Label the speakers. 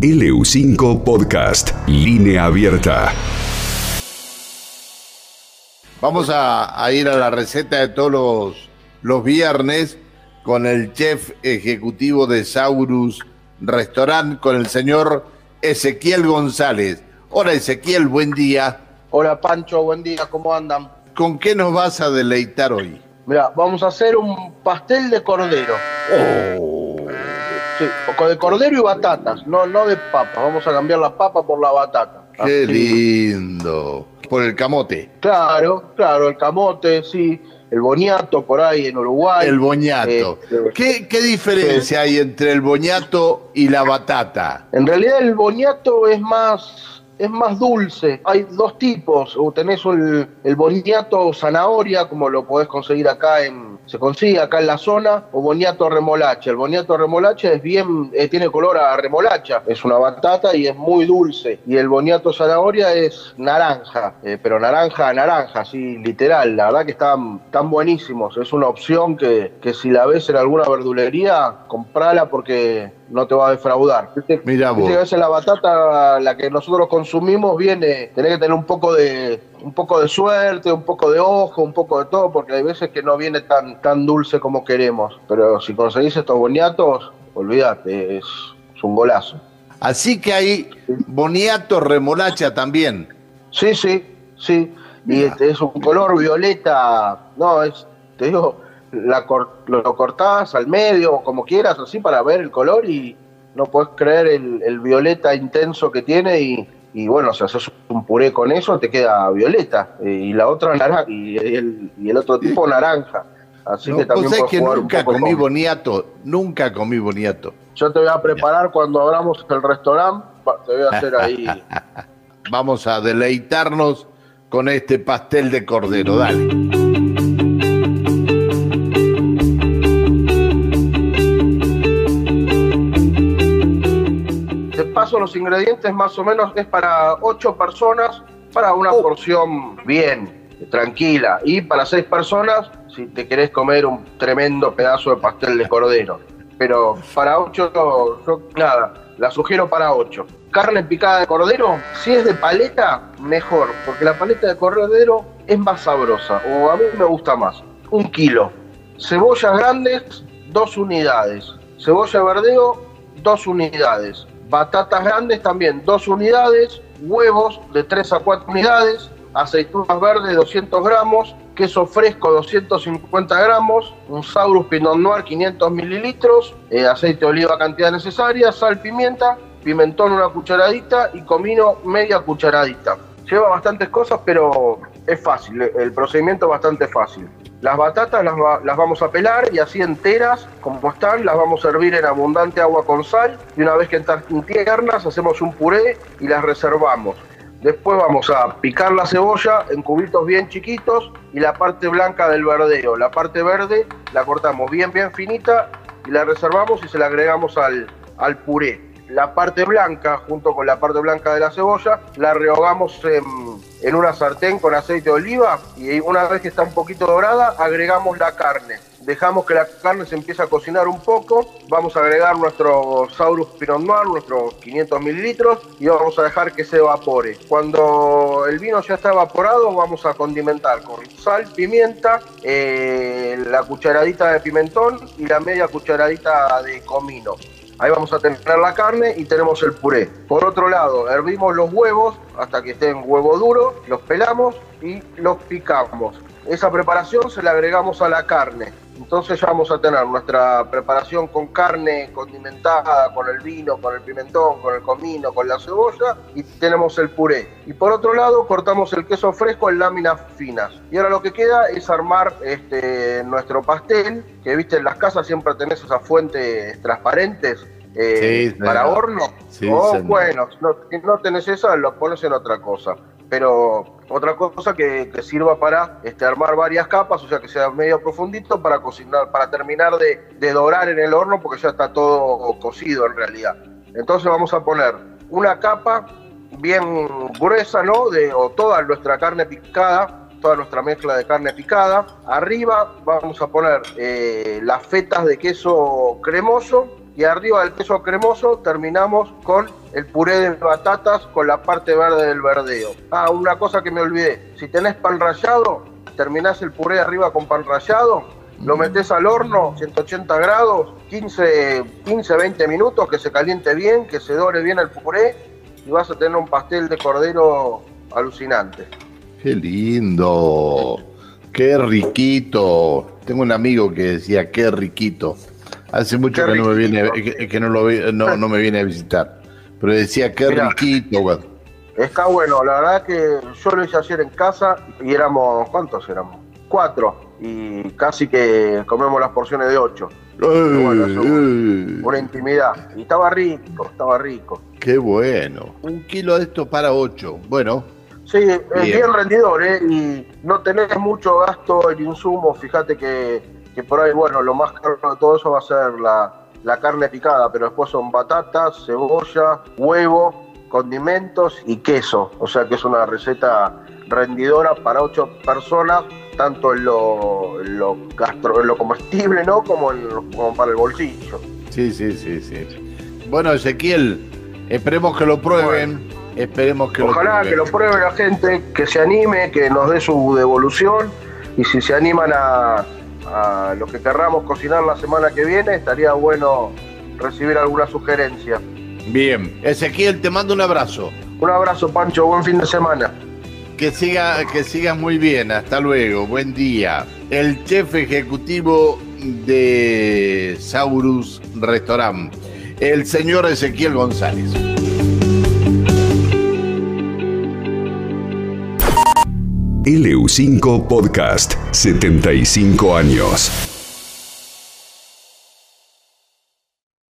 Speaker 1: LU5 Podcast, línea abierta.
Speaker 2: Vamos a, a ir a la receta de todos los, los viernes con el chef ejecutivo de Saurus Restaurant, con el señor Ezequiel González. Hola Ezequiel, buen día.
Speaker 3: Hola Pancho, buen día, ¿cómo andan?
Speaker 2: ¿Con qué nos vas a deleitar hoy?
Speaker 3: Mira, vamos a hacer un pastel de cordero.
Speaker 2: Oh,
Speaker 3: Sí, de cordero y batatas, no, no de papa. Vamos a cambiar la papa por la batata.
Speaker 2: qué
Speaker 3: Así.
Speaker 2: lindo. Por el camote.
Speaker 3: Claro, claro, el camote, sí, el boniato por ahí en Uruguay.
Speaker 2: El boñato.
Speaker 3: Eh,
Speaker 2: ¿Qué, qué diferencia hay entre el boñato y la batata?
Speaker 3: En realidad el boniato es más es más dulce. Hay dos tipos. O tenés el, el boniato zanahoria, como lo podés conseguir acá en se consigue acá en la zona, o boniato remolacha. El boniato remolacha es bien, eh, tiene color a remolacha. Es una batata y es muy dulce. Y el boniato zanahoria es naranja, eh, pero naranja a naranja, así literal. La verdad que están, están buenísimos. Es una opción que, que si la ves en alguna verdulería, comprala porque no te va a defraudar. Viste
Speaker 2: vos.
Speaker 3: que a veces la batata, la que nosotros consumimos, viene, tenés que tener un poco de un poco de suerte, un poco de ojo, un poco de todo, porque hay veces que no viene tan, tan dulce como queremos. Pero si conseguís estos boniatos, olvídate, es, es un golazo.
Speaker 2: Así que hay boniato remolacha también.
Speaker 3: Sí, sí, sí. Y este es un color violeta, no, es, te digo, la cor- lo, cortás al medio o como quieras, así para ver el color y no puedes creer el, el violeta intenso que tiene y, y bueno, si haces un puré con eso te queda violeta y la otra naranja y el, y el otro tipo naranja. Así
Speaker 2: No,
Speaker 3: que también
Speaker 2: sabés
Speaker 3: puedes
Speaker 2: que
Speaker 3: jugar un
Speaker 2: nunca comí
Speaker 3: con-
Speaker 2: boniato, nunca comí boniato.
Speaker 3: Yo te voy a preparar cuando abramos el restaurante, te voy a hacer ahí
Speaker 2: Vamos a deleitarnos con este pastel de cordero. Dale.
Speaker 3: Los ingredientes, más o menos es para 8 personas, para una
Speaker 2: Oh.
Speaker 3: porción bien, tranquila. Y para 6 personas, si te querés comer un tremendo pedazo de pastel de cordero. Pero para 8, yo, nada, la sugiero para 8. Carne picada de cordero, si es de paleta, mejor, porque la paleta de cordero es más sabrosa, o a mí me gusta más. Un kilo. Cebollas grandes, dos unidades. Cebolla verdeo, dos unidades. Batatas grandes también, dos unidades. Huevos de 3 a 4 unidades. Aceitunas verdes, 200 gramos. Queso fresco, 250 gramos. Un Saurus Pinot Noir, 500 mililitros. eh, aceite de oliva, cantidad necesaria. Sal, pimienta. Pimentón, una cucharadita. Y comino, media cucharadita. Lleva bastantes cosas, pero es fácil. El procedimiento es bastante fácil. Las batatas las, las vamos a pelar y así enteras, como están, las vamos a hervir en abundante agua con sal y una vez que están tiernas hacemos un puré y las reservamos. Después vamos a picar la cebolla en cubitos bien chiquitos y la parte blanca del verdeo. La parte verde la cortamos bien bien finita y la reservamos y se la agregamos al, al puré. La parte blanca, junto con la parte blanca de la cebolla, la rehogamos en, una sartén con aceite de oliva y una vez que está un poquito dorada, agregamos la carne. Dejamos que la carne se empiece a cocinar un poco. Vamos a agregar nuestro Saurus Pinot Noir, nuestros 500 mililitros, y vamos a dejar que se evapore. Cuando el vino ya está evaporado, vamos a condimentar con sal, pimienta, eh, la cucharadita de pimentón y la media cucharadita de comino. Ahí vamos a tener la carne y tenemos el puré. Por otro lado, hervimos los huevos hasta que estén huevo duro, los pelamos y los picamos. Esa preparación se la agregamos a la carne. Entonces ya vamos a tener nuestra preparación con carne condimentada, con el vino, con el pimentón, con el comino, con la cebolla y tenemos el puré. Y por otro lado cortamos el queso fresco en láminas finas. Y ahora lo que queda es armar este, nuestro pastel, que viste en las casas siempre tenés esas fuentes transparentes eh,
Speaker 2: Sí,
Speaker 3: para horno.
Speaker 2: Sí,
Speaker 3: o
Speaker 2: señor.
Speaker 3: bueno, no, no tenés esa, lo pones en otra cosa. Pero otra cosa que, sirva para este, armar varias capas, o sea que sea medio profundito para cocinar, para terminar de, de dorar en el horno, porque ya está todo cocido en realidad. Entonces vamos a poner una capa bien gruesa, ¿no? De, o toda nuestra carne picada, toda nuestra mezcla de carne picada. Arriba vamos a poner eh, las fetas de queso cremoso y arriba del queso cremoso terminamos con el puré de batatas con la parte verde del verdeo. Ah, una cosa que me olvidé, si tenés pan rallado, terminás el puré arriba con pan rallado, lo metés al horno, 180 grados, 15, 15, 20 minutos, que se caliente bien, que se dore bien el puré y vas a tener un pastel de cordero alucinante.
Speaker 2: Qué lindo, qué riquito. Tengo un amigo que decía qué riquito. Hace mucho que no, me viene, que, no, lo, no, no, me viene a visitar. Pero decía qué riquito,
Speaker 3: Está bueno, la verdad que yo lo hice ayer en casa y éramos, ¿cuántos éramos? Cuatro. Y casi que comemos las porciones de ocho. una intimidad. Y estaba rico, estaba rico.
Speaker 2: Qué bueno. Un kilo de esto para ocho. Bueno,
Speaker 3: Sí, es bien, rendidor, ¿eh? Y no tenés mucho gasto en insumos. Fíjate que, por ahí, bueno, lo más caro de todo eso va a ser la, carne picada, pero después son batatas, cebolla, huevo, condimentos y queso. O sea que es una receta rendidora para ocho personas, tanto en lo, lo, gastro, lo comestible, ¿no? Como, en, como para el bolsillo.
Speaker 2: Sí, sí, sí, sí. Bueno, Ezequiel, esperemos que lo prueben. Esperemos que
Speaker 3: Ojalá que lo pruebe la gente, que se anime, que nos dé su devolución y si se animan a, a lo que querramos cocinar la semana que viene, estaría bueno recibir alguna sugerencia.
Speaker 2: Bien, Ezequiel, te mando un abrazo.
Speaker 3: Un abrazo, Pancho, buen fin de semana.
Speaker 2: Que siga, que sigas muy bien, hasta luego, buen día. El chef ejecutivo de Saurus Restaurant, el señor Ezequiel González.
Speaker 1: LU5 Podcast, 75 años.